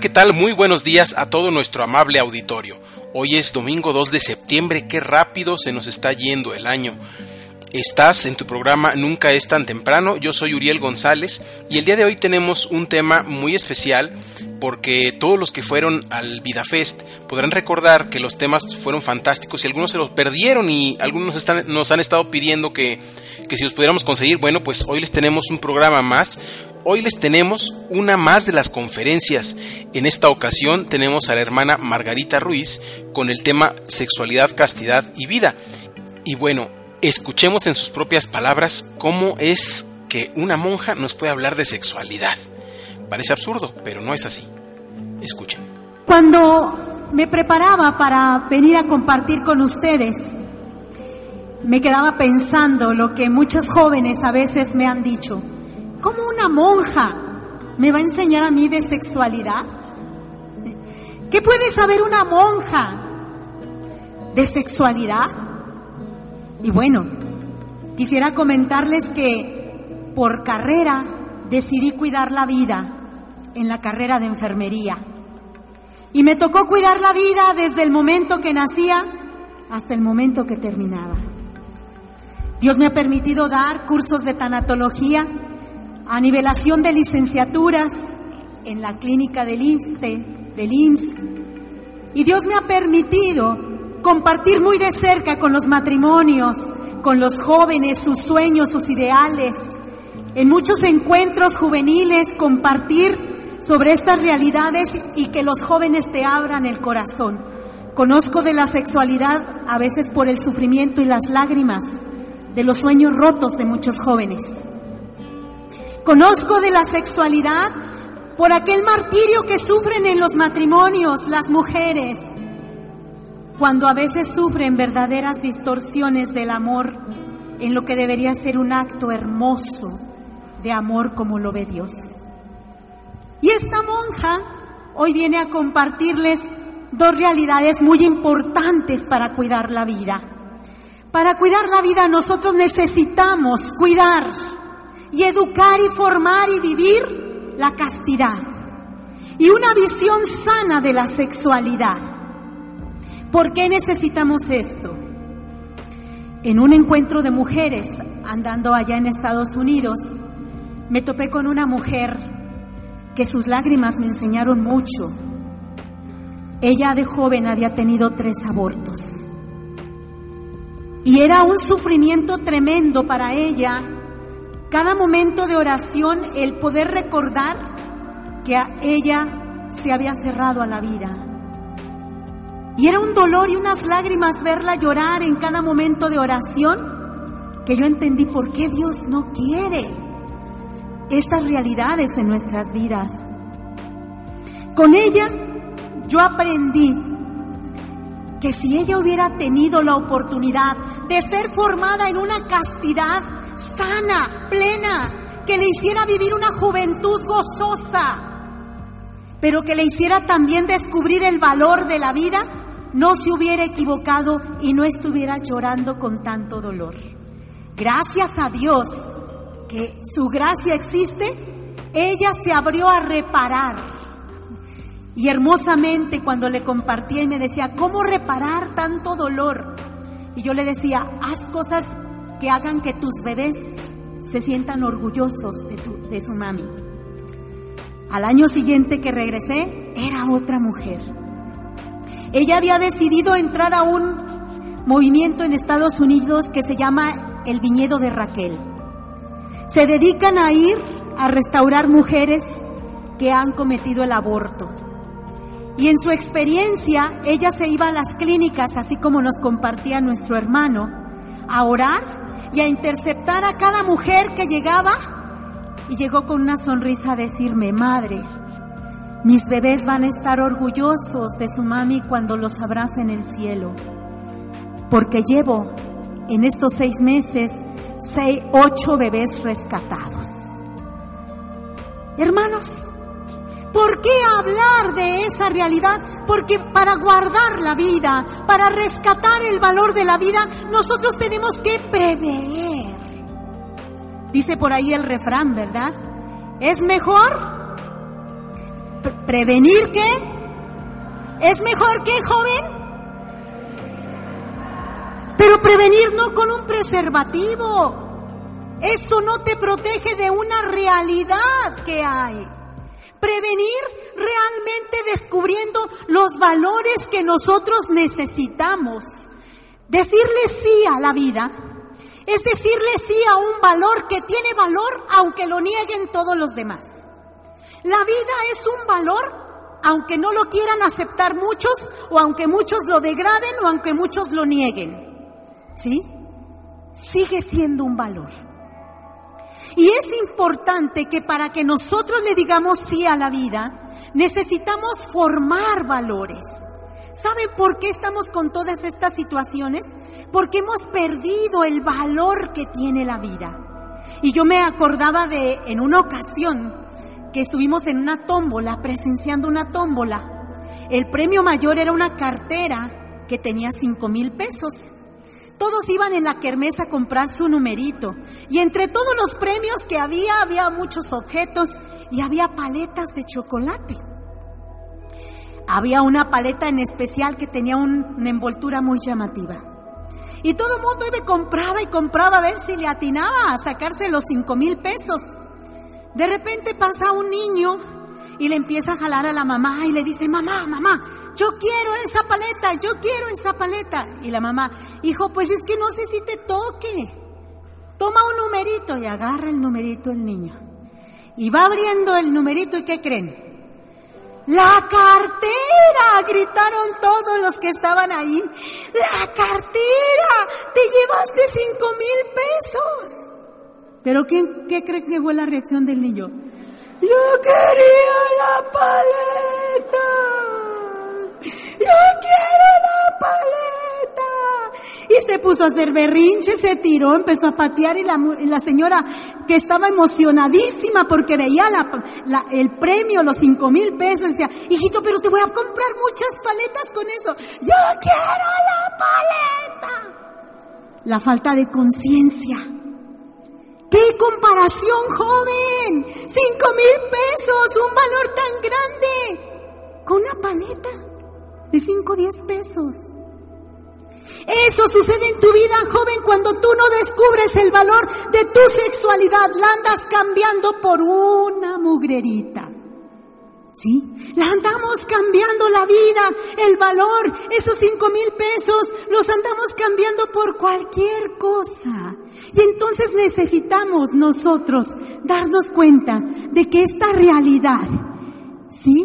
¿Qué tal? Muy buenos días a todo nuestro amable auditorio. Hoy es domingo 2 de septiembre, qué rápido se nos está yendo el año. Estás en tu programa Nunca es tan temprano, yo soy Uriel González y el día de hoy tenemos un tema muy especial porque todos los que fueron al VidaFest podrán recordar que los temas fueron fantásticos y algunos se los perdieron y algunos nos han estado pidiendo que, que si los pudiéramos conseguir, bueno, pues hoy les tenemos un programa más, Hoy les tenemos una más de las conferencias. En esta ocasión tenemos a la hermana Margarita Ruiz con el tema Sexualidad, Castidad y Vida. Y bueno, escuchemos en sus propias palabras cómo es que una monja nos puede hablar de sexualidad. Parece absurdo, pero no es así. Escuchen. Cuando me preparaba para venir a compartir con ustedes, me quedaba pensando lo que muchos jóvenes a veces me han dicho. ¿Cómo una monja me va a enseñar a mí de sexualidad? ¿Qué puede saber una monja de sexualidad? Y bueno, quisiera comentarles que por carrera decidí cuidar la vida en la carrera de enfermería. Y me tocó cuidar la vida desde el momento que nacía hasta el momento que terminaba. Dios me ha permitido dar cursos de tanatología a nivelación de licenciaturas en la clínica del IMSSTE, del IMSS. Y Dios me ha permitido compartir muy de cerca con los matrimonios, con los jóvenes, sus sueños, sus ideales. En muchos encuentros juveniles compartir sobre estas realidades y que los jóvenes te abran el corazón. Conozco de la sexualidad a veces por el sufrimiento y las lágrimas de los sueños rotos de muchos jóvenes. Conozco de la sexualidad por aquel martirio que sufren en los matrimonios las mujeres, cuando a veces sufren verdaderas distorsiones del amor en lo que debería ser un acto hermoso de amor como lo ve Dios. Y esta monja hoy viene a compartirles dos realidades muy importantes para cuidar la vida. Para cuidar la vida nosotros necesitamos cuidar y educar y formar y vivir la castidad y una visión sana de la sexualidad. ¿Por qué necesitamos esto? En un encuentro de mujeres andando allá en Estados Unidos, me topé con una mujer que sus lágrimas me enseñaron mucho. Ella de joven había tenido tres abortos. Y era un sufrimiento tremendo para ella cada momento de oración el poder recordar que a ella se había cerrado a la vida. Y era un dolor y unas lágrimas verla llorar en cada momento de oración que yo entendí por qué Dios no quiere estas realidades en nuestras vidas. Con ella yo aprendí que si ella hubiera tenido la oportunidad de ser formada en una castidad sana, plena, que le hiciera vivir una juventud gozosa, pero que le hiciera también descubrir el valor de la vida, no se hubiera equivocado y no estuviera llorando con tanto dolor. Gracias a Dios que su gracia existe, ella se abrió a reparar. Y hermosamente cuando le compartía y me decía, ¿cómo reparar tanto dolor? Y yo le decía, haz cosas que hagan que tus bebés se sientan orgullosos de, tu- de su mami. Al año siguiente que regresé, era otra mujer. Ella había decidido entrar a un movimiento en Estados Unidos que se llama el Viñedo de Raquel. Se dedican a ir a restaurar mujeres que han cometido el aborto. Y en su experiencia, ella se iba a las clínicas, así como nos compartía nuestro hermano, a orar y a interceptar a cada mujer que llegaba. Y llegó con una sonrisa a decirme, madre, mis bebés van a estar orgullosos de su mami cuando los abrace en el cielo. Porque llevo en estos seis meses seis, ocho bebés rescatados. Hermanos, ¿Por qué hablar de esa realidad? Porque para guardar la vida, para rescatar el valor de la vida, nosotros tenemos que prever. Dice por ahí el refrán, ¿verdad? Es mejor prevenir que... ¿Es mejor que joven? Pero prevenir no con un preservativo. Eso no te protege de una realidad que hay. Prevenir realmente descubriendo los valores que nosotros necesitamos. Decirle sí a la vida es decirle sí a un valor que tiene valor aunque lo nieguen todos los demás. La vida es un valor aunque no lo quieran aceptar muchos o aunque muchos lo degraden o aunque muchos lo nieguen. ¿Sí? Sigue siendo un valor. Y es importante que para que nosotros le digamos sí a la vida, necesitamos formar valores. ¿Saben por qué estamos con todas estas situaciones? Porque hemos perdido el valor que tiene la vida. Y yo me acordaba de en una ocasión que estuvimos en una tómbola, presenciando una tómbola. El premio mayor era una cartera que tenía cinco mil pesos. Todos iban en la kermés a comprar su numerito. Y entre todos los premios que había, había muchos objetos y había paletas de chocolate. Había una paleta en especial que tenía un- una envoltura muy llamativa. Y todo el mundo iba y compraba y compraba a ver si le atinaba a sacarse los cinco mil pesos. De repente pasa un niño y le empieza a jalar a la mamá y le dice, mamá, mamá, yo quiero esa paleta, yo quiero esa paleta. Y la mamá, hijo, pues es que no sé si te toque. Toma un numerito y agarra el numerito el niño. Y va abriendo el numerito y ¿qué creen? La cartera, gritaron todos los que estaban ahí. La cartera, te llevaste cinco mil pesos. Pero ¿quién, ¿qué creen que fue la reacción del niño? Yo quería la paleta. Yo quiero la paleta. Y se puso a hacer berrinche, se tiró, empezó a patear y la, señora que estaba emocionadísima porque veía el premio, los cinco mil pesos, decía, hijito, pero te voy a comprar muchas paletas con eso. Yo quiero la paleta. La falta de conciencia. ¡Qué comparación, joven! ¡Cinco mil pesos! ¡Un valor tan grande! Con una paleta de cinco o diez pesos. Eso sucede en tu vida, joven, cuando tú no descubres el valor de tu sexualidad. La andas cambiando por una mugrerita. ¿Sí? La andamos cambiando la vida, el valor, esos cinco mil pesos, los andamos cambiando por cualquier cosa. Y entonces necesitamos nosotros darnos cuenta de que esta realidad, ¿sí?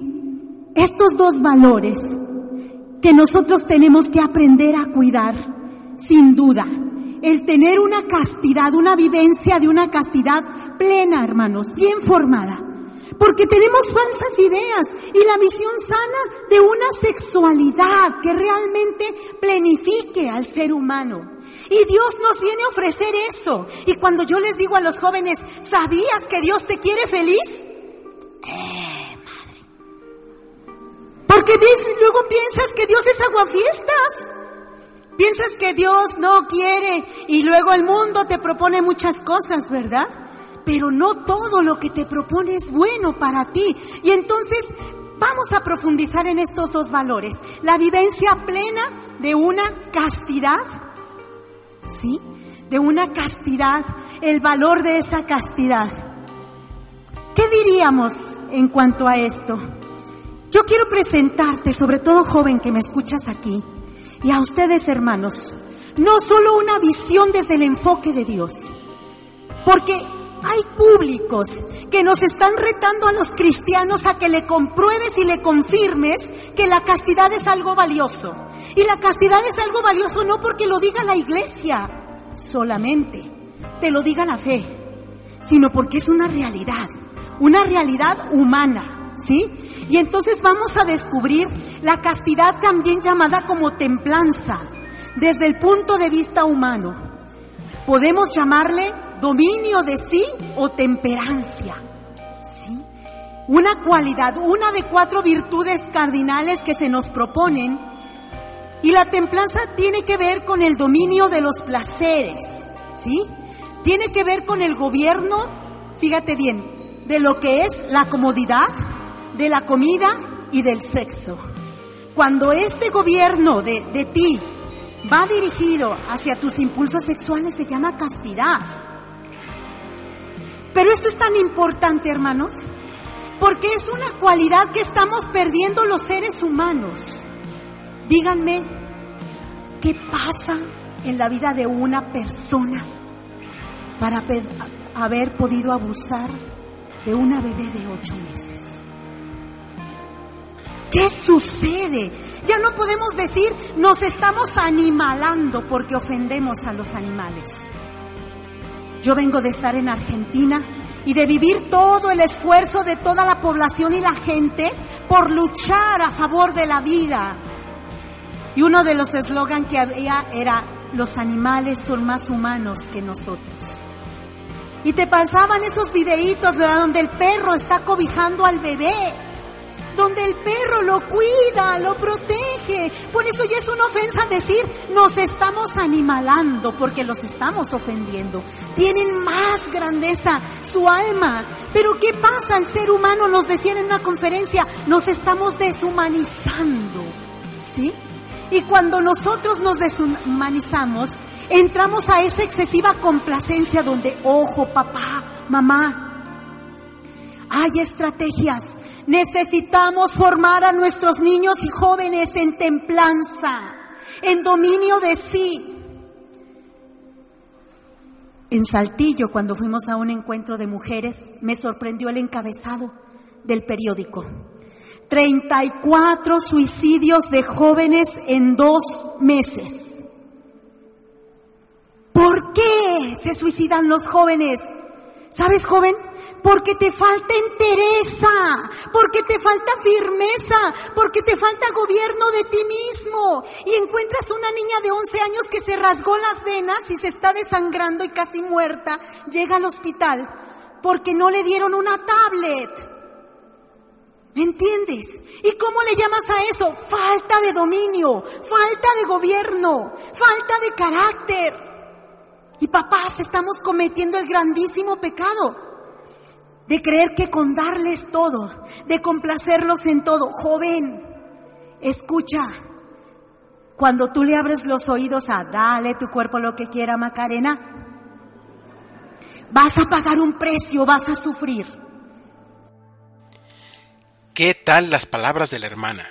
Estos dos valores que nosotros tenemos que aprender a cuidar, sin duda. El tener una castidad, una vivencia de una castidad plena, hermanos, bien formada. Porque tenemos falsas ideas y la visión sana de una sexualidad que realmente plenifique al ser humano. Y Dios nos viene a ofrecer eso. Y cuando yo les digo a los jóvenes, ¿sabías que Dios te quiere feliz? Eh, madre. Porque luego piensas que Dios es aguafiestas. Piensas que Dios no quiere y luego el mundo te propone muchas cosas, ¿verdad? Pero no todo lo que te propone es bueno para ti. Y entonces vamos a profundizar en estos dos valores. La vivencia plena de una castidad, ¿sí? De una castidad el valor de esa castidad. ¿Qué diríamos en cuanto a esto? Yo quiero presentarte, sobre todo joven que me escuchas aquí, y a ustedes hermanos, no solo una visión desde el enfoque de Dios, porque hay públicos que nos están retando a los cristianos a que le compruebes y le confirmes que la castidad es algo valioso. Y la castidad es algo valioso no porque lo diga la iglesia solamente, te lo diga la fe, sino porque es una realidad, una realidad humana, ¿sí? Y entonces vamos a descubrir la castidad también llamada como templanza, desde el punto de vista humano. Podemos llamarle dominio de sí o temperancia. ¿sí? Una cualidad, una de cuatro virtudes cardinales que se nos proponen. Y la templanza tiene que ver con el dominio de los placeres. ¿sí? Tiene que ver con el gobierno, fíjate bien, de lo que es la comodidad, de la comida y del sexo. Cuando este gobierno de, de ti va dirigido hacia tus impulsos sexuales se llama castidad. Pero esto es tan importante, hermanos, porque es una cualidad que estamos perdiendo los seres humanos. Díganme, ¿qué pasa en la vida de una persona para haber podido abusar de una bebé de ocho meses? ¿Qué sucede? Ya no podemos decir nos estamos animalando porque ofendemos a los animales. Yo vengo de estar en Argentina y de vivir todo el esfuerzo de toda la población y la gente por luchar a favor de la vida. Y uno de los eslogans que había era, los animales son más humanos que nosotros. Y te pasaban esos videitos, ¿verdad? Donde el perro está cobijando al bebé donde el perro lo cuida, lo protege. Por eso ya es una ofensa decir, nos estamos animalando porque los estamos ofendiendo. Tienen más grandeza su alma. Pero ¿qué pasa al ser humano? Nos decían en una conferencia, nos estamos deshumanizando. ¿Sí? Y cuando nosotros nos deshumanizamos, entramos a esa excesiva complacencia donde, ojo, papá, mamá, hay estrategias Necesitamos formar a nuestros niños y jóvenes en templanza, en dominio de sí. En Saltillo, cuando fuimos a un encuentro de mujeres, me sorprendió el encabezado del periódico. 34 suicidios de jóvenes en dos meses. ¿Por qué se suicidan los jóvenes? ¿Sabes, joven? Porque te falta entereza, porque te falta firmeza, porque te falta gobierno de ti mismo. Y encuentras una niña de 11 años que se rasgó las venas y se está desangrando y casi muerta, llega al hospital porque no le dieron una tablet. ¿Me entiendes? ¿Y cómo le llamas a eso? Falta de dominio, falta de gobierno, falta de carácter. Y papás, estamos cometiendo el grandísimo pecado de creer que con darles todo, de complacerlos en todo. Joven, escucha, cuando tú le abres los oídos a dale tu cuerpo lo que quiera Macarena, vas a pagar un precio, vas a sufrir. ¿Qué tal las palabras de la hermana?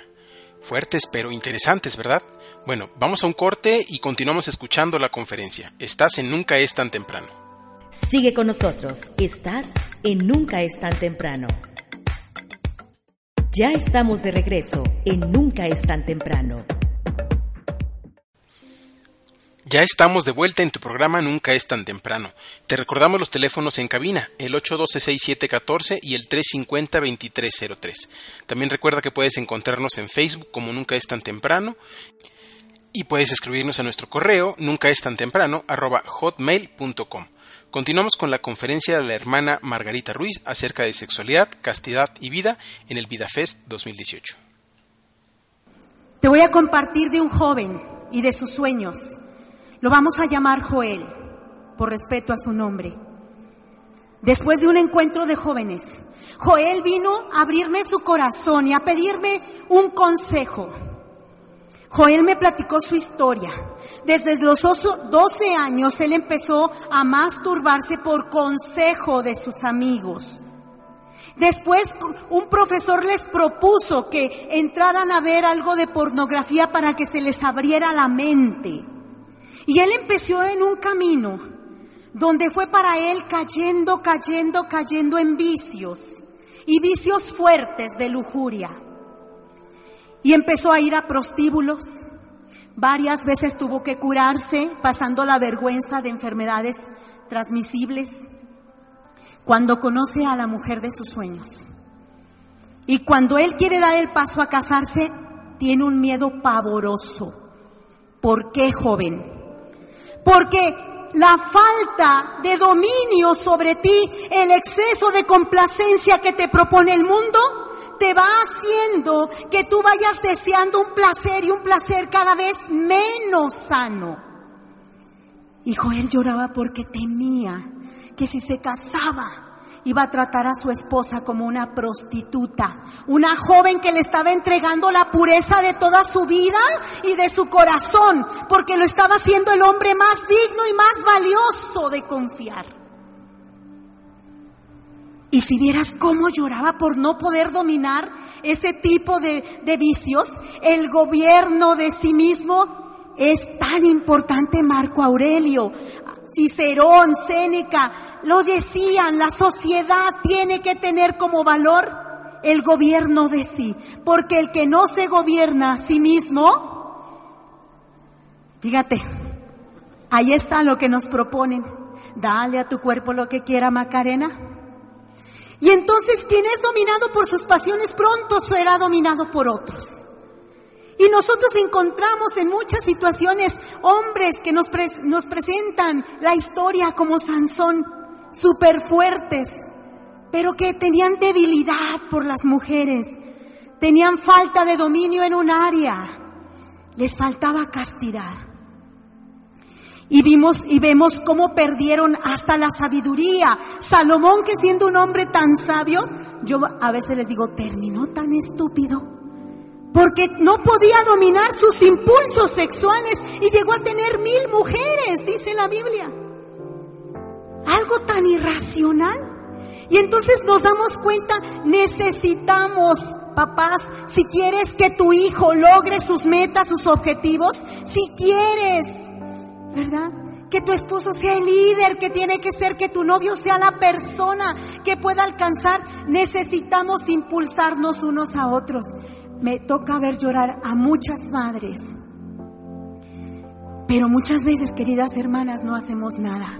Fuertes pero interesantes, ¿verdad? Bueno, vamos a un corte y continuamos escuchando la conferencia. Estás en Nunca es tan temprano. Sigue con nosotros. Estás en Nunca es tan temprano. Ya estamos de regreso en Nunca es tan temprano. Ya estamos de vuelta en tu programa Nunca es tan temprano. Te recordamos los teléfonos en cabina, el 812-6714 y el 350-2303. También recuerda que puedes encontrarnos en Facebook como Nunca es tan temprano y puedes escribirnos a nuestro correo nunca es tan temprano arroba hotmail.com. Continuamos con la conferencia de la hermana Margarita Ruiz acerca de sexualidad, castidad y vida en el VidaFest 2018. Te voy a compartir de un joven y de sus sueños. Lo vamos a llamar Joel, por respeto a su nombre. Después de un encuentro de jóvenes, Joel vino a abrirme su corazón y a pedirme un consejo. Joel me platicó su historia. Desde los oso- 12 años él empezó a masturbarse por consejo de sus amigos. Después un profesor les propuso que entraran a ver algo de pornografía para que se les abriera la mente. Y él empezó en un camino donde fue para él cayendo, cayendo, cayendo en vicios y vicios fuertes de lujuria. Y empezó a ir a prostíbulos. Varias veces tuvo que curarse, pasando la vergüenza de enfermedades transmisibles, cuando conoce a la mujer de sus sueños. Y cuando él quiere dar el paso a casarse, tiene un miedo pavoroso. ¿Por qué, joven? Porque la falta de dominio sobre ti, el exceso de complacencia que te propone el mundo, te va haciendo que tú vayas deseando un placer y un placer cada vez menos sano. Y Joel lloraba porque temía que si se casaba iba a tratar a su esposa como una prostituta, una joven que le estaba entregando la pureza de toda su vida y de su corazón, porque lo estaba haciendo el hombre más digno y más valioso de confiar. Y si vieras cómo lloraba por no poder dominar ese tipo de, vicios, el gobierno de sí mismo es tan importante, Marco Aurelio, Cicerón, Séneca, lo decían, la sociedad tiene que tener como valor el gobierno de sí, porque el que no se gobierna a sí mismo, fíjate, ahí está lo que nos proponen, dale a tu cuerpo lo que quiera Macarena. Y entonces quien es dominado por sus pasiones pronto será dominado por otros. Y nosotros encontramos en muchas situaciones hombres que nos, nos presentan la historia como Sansón, súper fuertes, pero que tenían debilidad por las mujeres, tenían falta de dominio en un área, les faltaba castidad. Y vimos y vemos cómo perdieron hasta la sabiduría. Salomón, que siendo un hombre tan sabio, yo a veces les digo, terminó tan estúpido. Porque no podía dominar sus impulsos sexuales y llegó a tener mil mujeres, dice la Biblia. Algo tan irracional. Y entonces nos damos cuenta, necesitamos, papás, si quieres que tu hijo logre sus metas, sus objetivos, si quieres, ¿verdad? Que tu esposo sea el líder que tiene que ser, que tu novio sea la persona que pueda alcanzar. Necesitamos impulsarnos unos a otros. Me toca ver llorar a muchas madres. Pero muchas veces, queridas hermanas, no hacemos nada.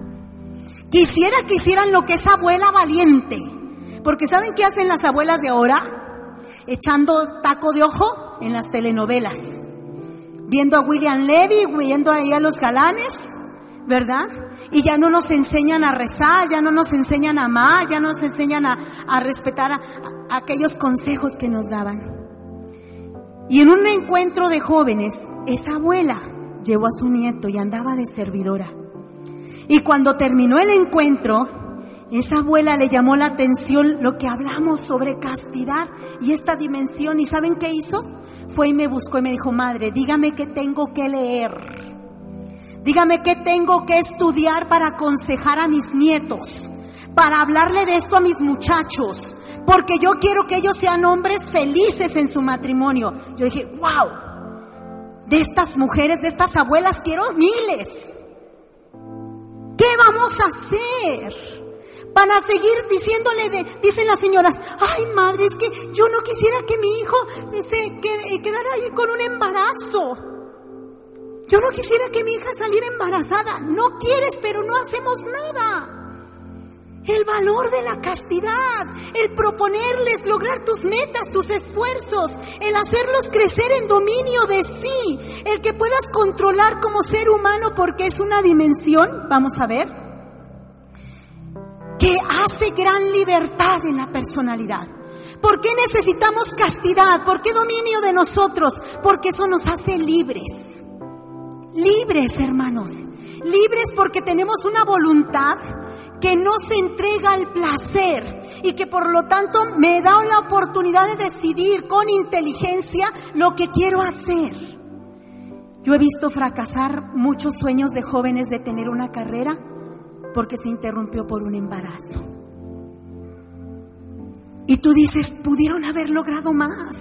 Quisiera que hicieran lo que esa abuela valiente. Porque ¿saben qué hacen las abuelas de ahora? Echando taco de ojo en las telenovelas viendo a William Levy, viendo ahí a los galanes, ¿verdad? Y ya no nos enseñan a rezar, ya no nos enseñan a amar, ya no nos enseñan a, respetar a aquellos consejos que nos daban. Y en un encuentro de jóvenes, esa abuela llevó a su nieto y andaba de servidora. Y cuando terminó el encuentro, esa abuela le llamó la atención lo que hablamos sobre castidad y esta dimensión. ¿Y saben qué hizo? Fue y me buscó y me dijo, madre, dígame qué tengo que leer. Dígame qué tengo que estudiar para aconsejar a mis nietos, para hablarle de esto a mis muchachos, porque yo quiero que ellos sean hombres felices en su matrimonio. Yo dije, wow, de estas mujeres, de estas abuelas quiero miles. ¿Qué vamos a hacer? Para seguir diciéndole, de, dicen las señoras, ay madre, es que yo no quisiera que mi hijo se que- quedara ahí con un embarazo. Yo no quisiera que mi hija saliera embarazada. No quieres, pero no hacemos nada. El valor de la castidad, el proponerles lograr tus metas, tus esfuerzos, el hacerlos crecer en dominio de sí, el que puedas controlar como ser humano porque es una dimensión, vamos a ver, que hace gran libertad en la personalidad. ¿Por qué necesitamos castidad? ¿Por qué dominio de nosotros? Porque eso nos hace libres. Libres, hermanos. Libres porque tenemos una voluntad que no se entrega al placer y que por lo tanto me da la oportunidad de decidir con inteligencia lo que quiero hacer. Yo he visto fracasar muchos sueños de jóvenes de tener una carrera porque se interrumpió por un embarazo. Y tú dices, pudieron haber logrado más.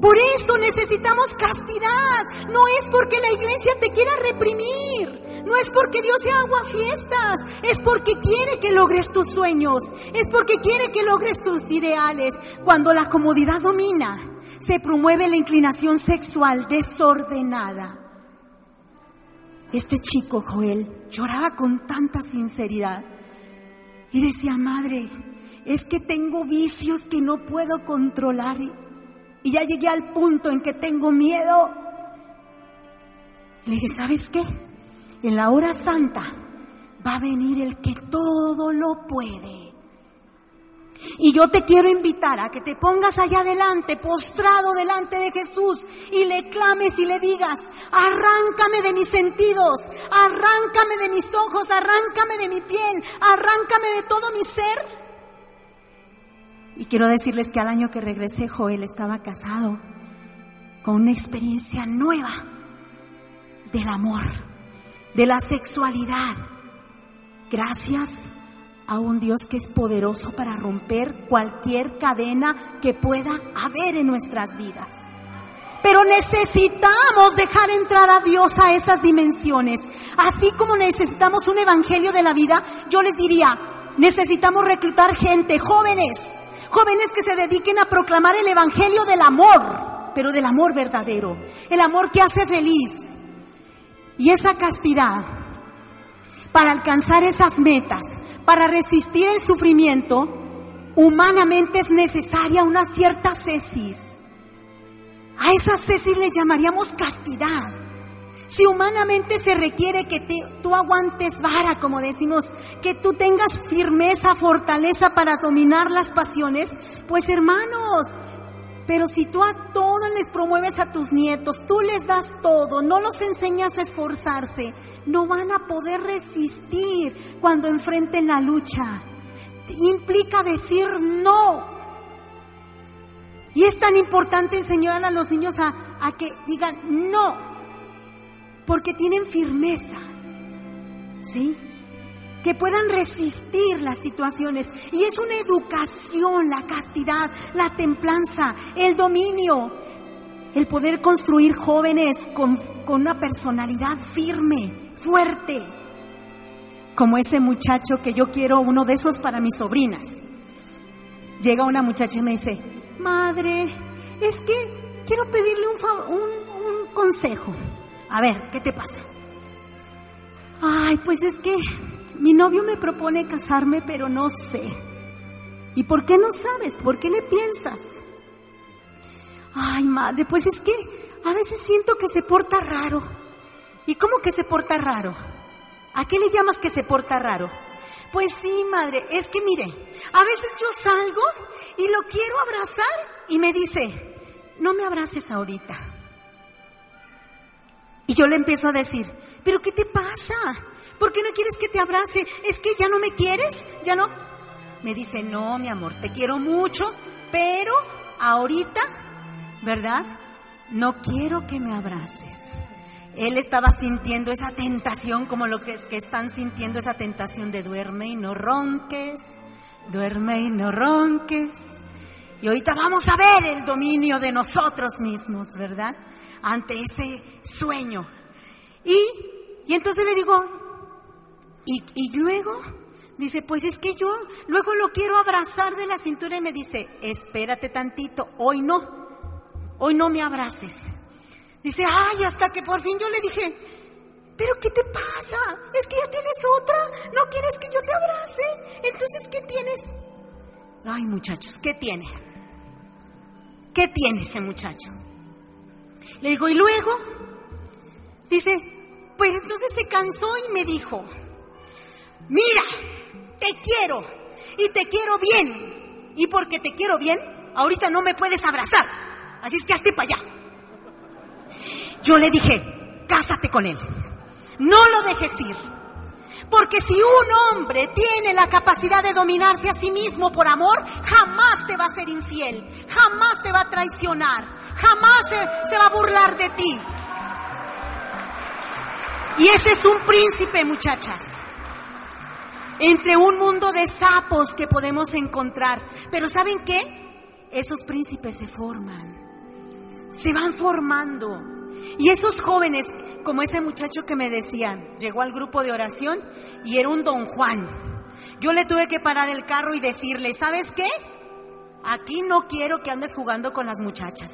Por eso necesitamos castidad. No es porque la iglesia te quiera reprimir. No es porque Dios sea agua fiestas. Es porque quiere que logres tus sueños. Es porque quiere que logres tus ideales. Cuando la comodidad domina, se promueve la inclinación sexual desordenada. Este chico, Joel, lloraba con tanta sinceridad y decía, madre, es que tengo vicios que no puedo controlar y, ya llegué al punto en que tengo miedo. Le dije, ¿sabes qué? En la hora santa va a venir el que todo lo puede. Y yo te quiero invitar a que te pongas allá adelante, postrado delante de Jesús, y le clames y le digas, arráncame de mis sentidos, arráncame de mis ojos, arráncame de mi piel, arráncame de todo mi ser. Y quiero decirles que al año que regresé, Joel estaba casado con una experiencia nueva del amor, de la sexualidad. Gracias a un Dios que es poderoso para romper cualquier cadena que pueda haber en nuestras vidas. Pero necesitamos dejar entrar a Dios a esas dimensiones. Así como necesitamos un evangelio de la vida, yo les diría, necesitamos reclutar gente, jóvenes, jóvenes que se dediquen a proclamar el evangelio del amor, pero del amor verdadero, el amor que hace feliz. Y esa castidad, para alcanzar esas metas, para resistir el sufrimiento, humanamente es necesaria una cierta cesis. A esa cesis le llamaríamos castidad. Si humanamente se requiere que te, tú aguantes vara, como decimos, que tú tengas firmeza, fortaleza para dominar las pasiones, pues hermanos, pero si tú a todos les promueves a tus nietos, tú les das todo, no los enseñas a esforzarse, no van a poder resistir cuando enfrenten la lucha. Implica decir no. Y es tan importante enseñar a los niños a, a que digan no, porque tienen firmeza. ¿Sí? Que puedan resistir las situaciones. Y es una educación, la castidad, la templanza, el dominio, el poder construir jóvenes con, con una personalidad firme, fuerte, como ese muchacho que yo quiero, uno de esos para mis sobrinas. Llega una muchacha y me dice, madre, es que quiero pedirle un, un, un consejo. A ver, ¿qué te pasa? Ay, pues es que mi novio me propone casarme, pero no sé. ¿Y por qué no sabes? ¿Por qué le piensas? Ay, madre, pues es que a veces siento que se porta raro. ¿Y cómo que se porta raro? ¿A qué le llamas que se porta raro? Pues sí, madre, es que mire, a veces yo salgo y lo quiero abrazar y me dice, no me abraces ahorita. Y yo le empiezo a decir, ¿pero qué te pasa? ¿Por qué no quieres que te abrace? ¿Es que ya no me quieres? ¿Ya no? Me dice, no, mi amor, te quiero mucho, pero ahorita, ¿verdad? No quiero que me abraces. Él estaba sintiendo esa tentación como lo que, que están sintiendo esa tentación de duerme y no ronques, duerme y no ronques. Y ahorita vamos a ver el dominio de nosotros mismos, ¿verdad? Ante ese sueño. Y, y entonces le digo, y, y luego dice, pues es que yo luego lo quiero abrazar de la cintura y me dice, espérate tantito, hoy no, hoy no me abraces. Dice, ay, hasta que por fin yo le dije, pero ¿qué te pasa? Es que ya tienes otra, no quieres que yo te abrace, entonces ¿qué tienes? Ay, muchachos, ¿qué tiene? ¿Qué tiene ese muchacho? Le digo, y luego, dice, pues entonces se cansó y me dijo, mira, te quiero y te quiero bien. Y porque te quiero bien, ahorita no me puedes abrazar. Así es que hazte para allá. Yo le dije, cásate con él. No lo dejes ir. Porque si un hombre tiene la capacidad de dominarse a sí mismo por amor, jamás te va a ser infiel, jamás te va a traicionar, jamás se, se va a burlar de ti. Y ese es un príncipe, muchachas. Entre un mundo de sapos que podemos encontrar. Pero ¿saben qué? Esos príncipes se forman. Se van formando. Y esos jóvenes, como ese muchacho que me decían, llegó al grupo de oración y era un don Juan. Yo le tuve que parar el carro y decirle, ¿sabes qué? Aquí no quiero que andes jugando con las muchachas.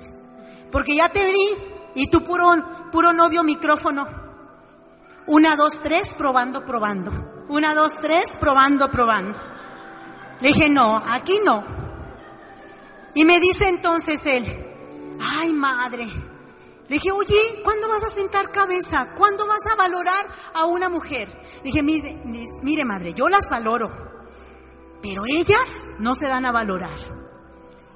Porque ya te vi y tú puro, puro novio micrófono. Una, dos, tres, probando, probando. Una, dos, tres, probando, probando. Le dije, no, aquí no. Y me dice entonces él, ay madre. Le dije, oye, ¿cuándo vas a sentar cabeza? ¿Cuándo vas a valorar a una mujer? Le dije, mire, mire madre, yo las valoro, pero ellas no se dan a valorar.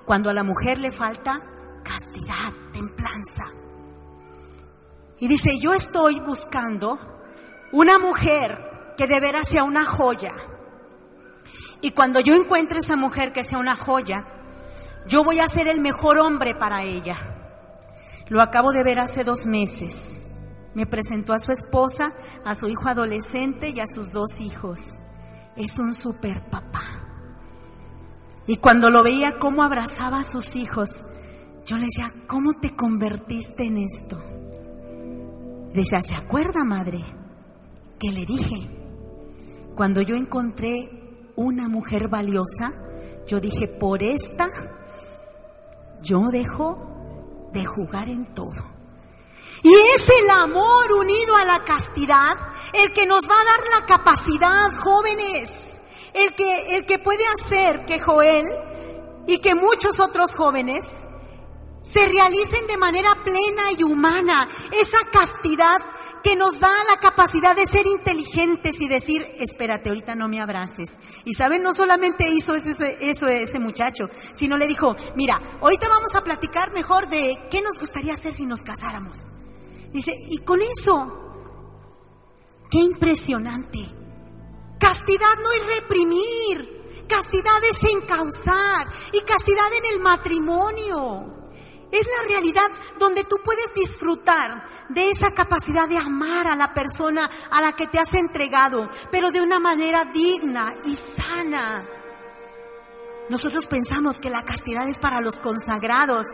Cuando a la mujer le falta castidad, templanza. Y dice, yo estoy buscando una mujer que de veras sea una joya. Y cuando yo encuentre esa mujer que sea una joya, yo voy a ser el mejor hombre para ella. Lo acabo de ver hace dos meses. Me presentó a su esposa, a su hijo adolescente y a sus dos hijos. Es un super papá. Y cuando lo veía cómo abrazaba a sus hijos, yo le decía, ¿cómo te convertiste en esto? Decía, ¿se acuerda, madre? Que le dije, cuando yo encontré una mujer valiosa, yo dije, por esta, yo dejo de jugar en todo. Y es el amor unido a la castidad el que nos va a dar la capacidad, jóvenes, el que, el que puede hacer que Joel y que muchos otros jóvenes se realicen de manera plena y humana. Esa castidad que nos da la capacidad de ser inteligentes y decir, espérate, ahorita no me abraces. Y saben, no solamente hizo eso, eso ese muchacho, sino le dijo, mira, ahorita vamos a platicar mejor de qué nos gustaría hacer si nos casáramos. Dice, y con eso, qué impresionante. Castidad no es reprimir, castidad es encauzar y castidad en el matrimonio. Es la realidad donde tú puedes disfrutar de esa capacidad de amar a la persona a la que te has entregado, pero de una manera digna y sana. Nosotros pensamos que la castidad es para los consagrados,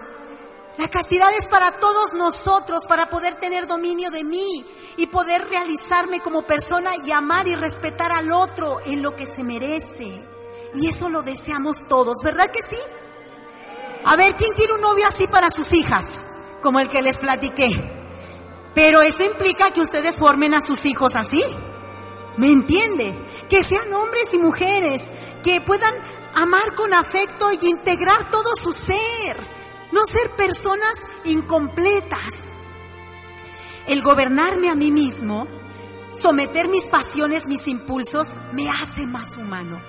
la castidad es para todos nosotros, para poder tener dominio de mí y poder realizarme como persona y amar y respetar al otro en lo que se merece. Y eso lo deseamos todos, ¿verdad que sí? A ver, ¿quién quiere un novio así para sus hijas? Como el que les platiqué. Pero eso implica que ustedes formen a sus hijos así. ¿Me entiende? Que sean hombres y mujeres, que puedan amar con afecto y integrar todo su ser no ser personas incompletas. El gobernarme a mí mismo, someter mis pasiones, mis impulsos, me hace más humano.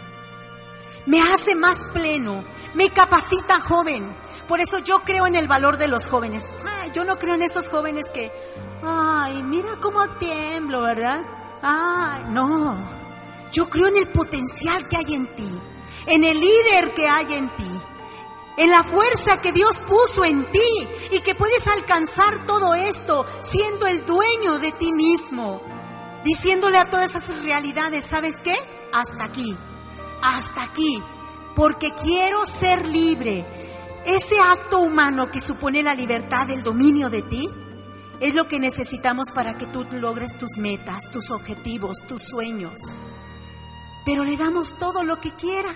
Me hace más pleno, me capacita joven. Por eso yo creo en el valor de los jóvenes. yo no creo en esos jóvenes que, ay, mira cómo tiemblo, ¿verdad? Ay, no. Yo creo en el potencial que hay en ti, en el líder que hay en ti en la fuerza que Dios puso en ti y que puedes alcanzar todo esto siendo el dueño de ti mismo, diciéndole a todas esas realidades, ¿sabes qué? Hasta aquí, hasta aquí, porque quiero ser libre. Ese acto humano que supone la libertad, el dominio de ti, es lo que necesitamos para que tú logres tus metas, tus objetivos, tus sueños. Pero le damos todo lo que quiera.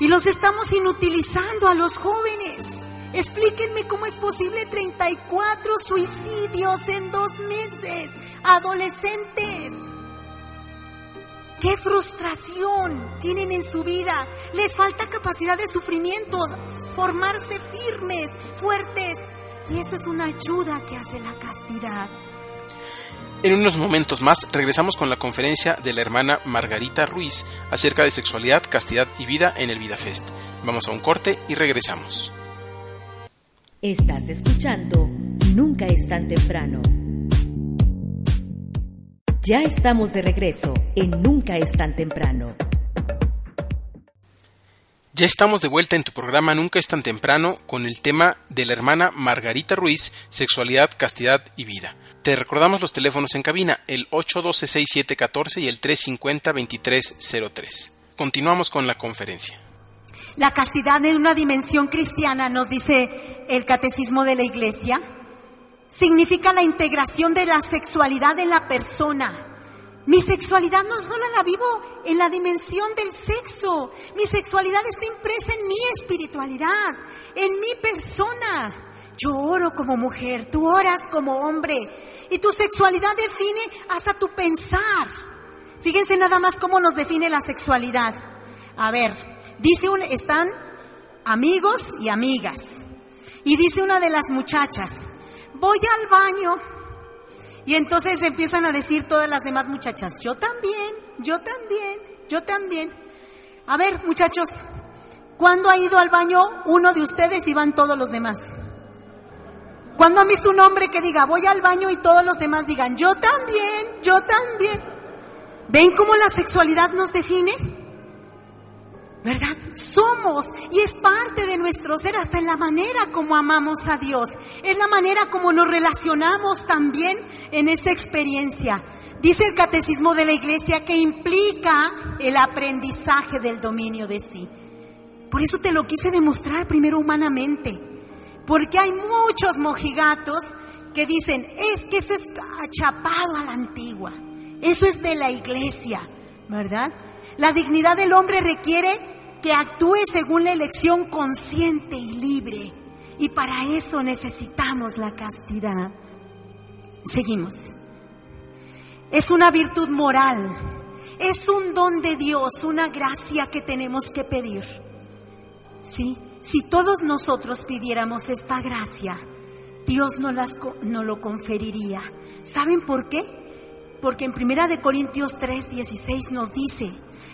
Y los estamos inutilizando a los jóvenes. Explíquenme cómo es posible 34 suicidios en dos meses. Adolescentes. ¿Qué frustración tienen en su vida? Les falta capacidad de sufrimiento, formarse firmes, fuertes. Y eso es una ayuda que hace la castidad. En unos momentos más regresamos con la conferencia de la hermana Margarita Ruiz acerca de sexualidad, castidad y vida en el VidaFest. Vamos a un corte y regresamos. Estás escuchando Nunca es tan temprano. Ya estamos de regreso en Nunca es tan temprano. Ya estamos de vuelta en tu programa Nunca es tan temprano con el tema de la hermana Margarita Ruiz, Sexualidad, Castidad y Vida. Te recordamos los teléfonos en cabina, el 812-6714 y el 350-2303. Continuamos con la conferencia. La castidad en una dimensión cristiana, nos dice el catecismo de la iglesia, significa la integración de la sexualidad en la persona. Mi sexualidad no solo la vivo en la dimensión del sexo, mi sexualidad está impresa en mi espiritualidad, en mi persona. Yo oro como mujer, tú oras como hombre y tu sexualidad define hasta tu pensar. Fíjense nada más cómo nos define la sexualidad. A ver, dice un, están amigos y amigas. Y dice una de las muchachas, voy al baño. Y entonces empiezan a decir todas las demás muchachas, yo también, yo también, yo también. A ver, muchachos, ¿cuándo ha ido al baño uno de ustedes y van todos los demás? ¿Cuándo han visto un hombre que diga, voy al baño y todos los demás digan, yo también, yo también? ¿Ven cómo la sexualidad nos define? ¿Verdad? Somos y es parte de nuestro ser hasta en la manera como amamos a Dios. Es la manera como nos relacionamos también en esa experiencia. Dice el catecismo de la iglesia que implica el aprendizaje del dominio de sí. Por eso te lo quise demostrar primero humanamente. Porque hay muchos mojigatos que dicen, es que eso es achapado a la antigua. Eso es de la iglesia, ¿verdad? La dignidad del hombre requiere que actúe según la elección consciente y libre. Y para eso necesitamos la castidad. Seguimos. Es una virtud moral. Es un don de Dios, una gracia que tenemos que pedir. ¿Sí? Si todos nosotros pidiéramos esta gracia, Dios nos, las, no lo conferiría. ¿Saben por qué? Porque en Primera de Corintios 3, 16 nos dice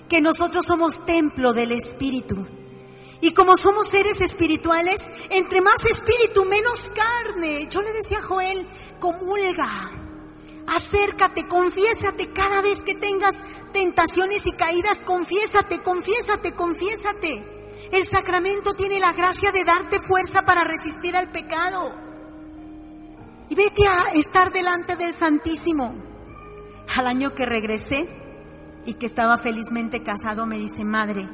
que nosotros somos templo del Espíritu. Y como somos seres espirituales, entre más espíritu, menos carne. Yo le decía a Joel, comulga, acércate, confiésate cada vez que tengas tentaciones y caídas, confiésate, confiésate, confiésate. El sacramento tiene la gracia de darte fuerza para resistir al pecado. Y vete a estar delante del Santísimo. Al año que regresé y que estaba felizmente casado, me dice, madre,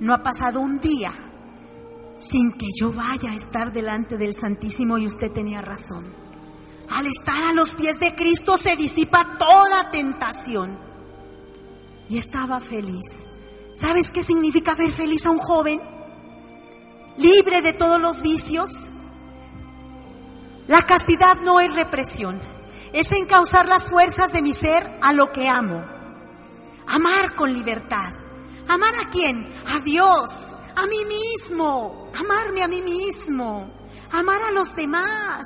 no ha pasado un día sin que yo vaya a estar delante del Santísimo y usted tenía razón. Al estar a los pies de Cristo se disipa toda tentación. Y estaba feliz. ¿Sabes qué significa ver feliz a un joven? Libre de todos los vicios. La castidad no es represión, es encauzar las fuerzas de mi ser a lo que amo. Amar con libertad. ¿Amar a quién? A Dios, a mí mismo, amarme a mí mismo, amar a los demás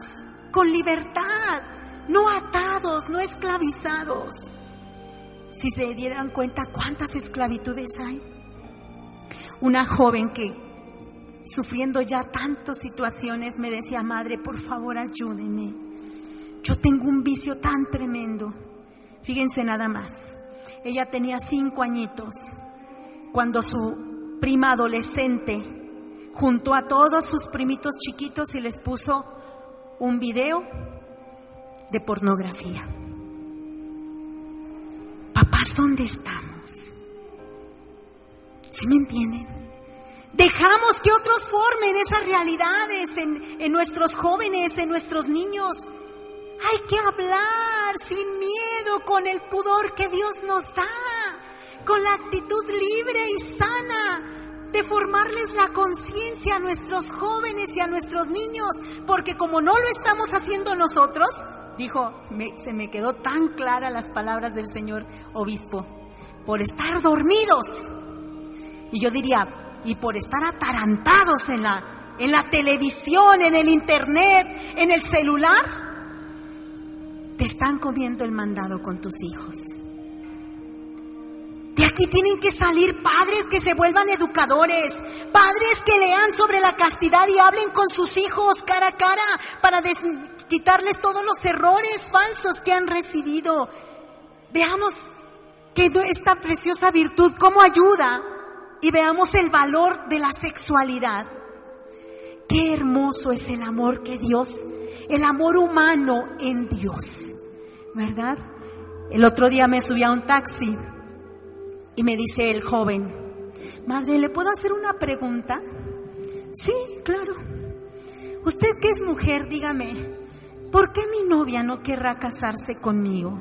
con libertad, no atados, no esclavizados. Si se dieran cuenta cuántas esclavitudes hay. Una joven que, sufriendo ya tantas situaciones, me decía, madre, por favor, ayúdeme. Yo tengo un vicio tan tremendo. Fíjense nada más. Ella tenía cinco añitos cuando su prima adolescente juntó a todos sus primitos chiquitos y les puso un video de pornografía. Papás, ¿dónde estamos? ¿Sí me entienden? Dejamos que otros formen esas realidades en, en nuestros jóvenes, en nuestros niños. Hay que hablar sin miedo, con el pudor que Dios nos da, con la actitud libre y sana de formarles la conciencia a nuestros jóvenes y a nuestros niños, porque como no lo estamos haciendo nosotros, dijo, me- se me quedó tan clara las palabras del señor obispo, por estar dormidos. Y yo diría, y por estar atarantados en la, en la televisión, en el internet, en el celular, te están comiendo el mandado con tus hijos. De aquí tienen que salir padres que se vuelvan educadores, padres que lean sobre la castidad y hablen con sus hijos cara a cara para quitarles todos los errores falsos que han recibido. Veamos que esta preciosa virtud, cómo ayuda y veamos el valor de la sexualidad. Qué hermoso es el amor que Dios, el amor humano en Dios, ¿verdad? El otro día me subí a un taxi y me dice el joven, madre, ¿le puedo hacer una pregunta? Sí, claro. Usted que es mujer, dígame, ¿por qué mi novia no querrá casarse conmigo?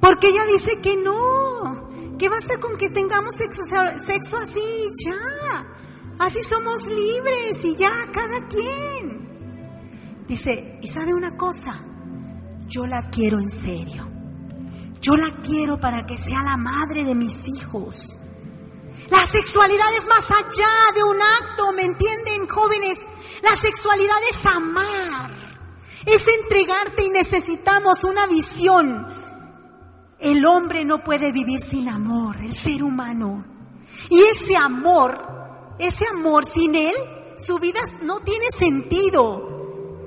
Porque ella dice que no, que basta con que tengamos sexo, así, ya. Así somos libres y ya, cada quien. Dice, y sabe una cosa, yo la quiero en serio. Yo la quiero para que sea la madre de mis hijos. La sexualidad es más allá de un acto, ¿me entienden, jóvenes? La sexualidad es amar, es entregarte y necesitamos una visión. El hombre no puede vivir sin amor, el ser humano. Y ese amor, ese amor sin él, su vida no tiene sentido.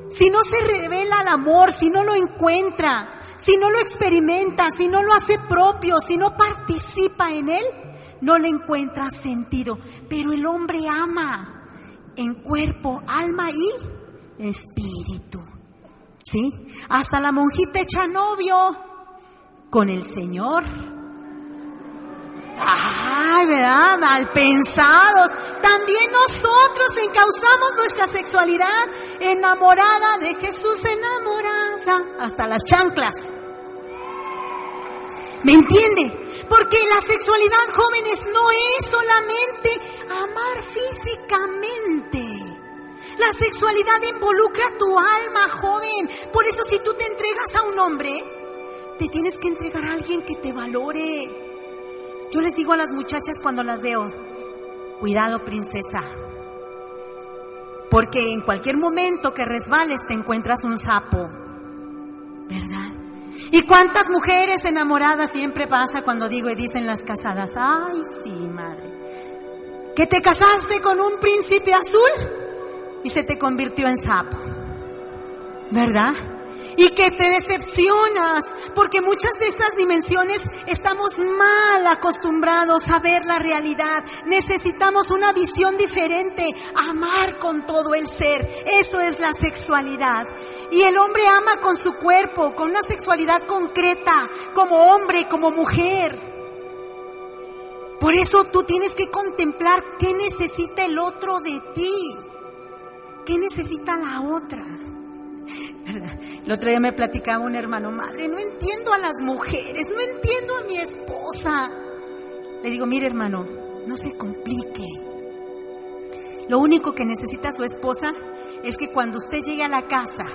Si no se revela el amor, si no lo encuentra, si no lo experimenta, si no lo hace propio, si no participa en él, no le encuentra sentido. Pero el hombre ama en cuerpo, alma y espíritu. ¿Sí? Hasta la monjita echa novio con el Señor. Ay, ¿verdad? Mal pensados. También nosotros encauzamos nuestra sexualidad enamorada de Jesús, enamorada. Hasta las chanclas. ¿Me entiende? Porque la sexualidad, jóvenes, no es solamente amar físicamente. La sexualidad involucra tu alma, joven. Por eso si tú te entregas a un hombre, te tienes que entregar a alguien que te valore. Yo les digo a las muchachas cuando las veo, cuidado princesa, porque en cualquier momento que resbales te encuentras un sapo, ¿verdad? ¿Y cuántas mujeres enamoradas siempre pasa cuando digo y dicen las casadas? Ay, sí, madre. Que te casaste con un príncipe azul y se te convirtió en sapo. ¿Verdad? Y que te decepcionas, porque muchas de estas dimensiones estamos mal acostumbrados a ver la realidad. Necesitamos una visión diferente, amar con todo el ser. Eso es la sexualidad. Y el hombre ama con su cuerpo, con una sexualidad concreta, como hombre, como mujer. Por eso tú tienes que contemplar qué necesita el otro de ti, qué necesita la otra. El otro día me platicaba un hermano, madre, no entiendo a las mujeres, no entiendo a mi esposa. Le digo, mire hermano, no se complique. Lo único que necesita su esposa es que cuando usted llegue a la casa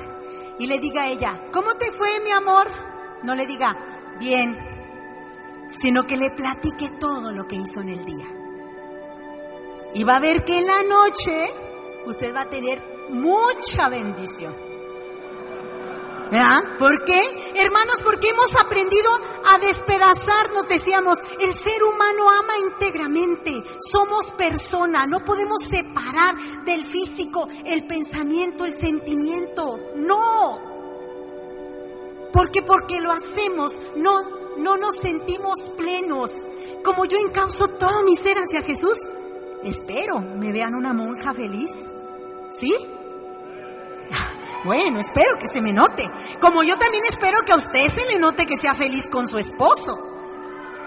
y le diga a ella, ¿cómo te fue mi amor? No le diga, bien, sino que le platique todo lo que hizo en el día. Y va a ver que en la noche usted va a tener mucha bendición. ¿Verdad? ¿Por qué? Hermanos, porque hemos aprendido a despedazarnos, decíamos, el ser humano ama íntegramente, somos persona, no podemos separar del físico el pensamiento, el sentimiento, no. Porque porque lo hacemos, no, no nos sentimos plenos. Como yo encauzo todo mi ser hacia Jesús, espero me vean una monja feliz. ¿Sí? Bueno, espero que se me note. Como yo también espero que a usted se le note que sea feliz con su esposo.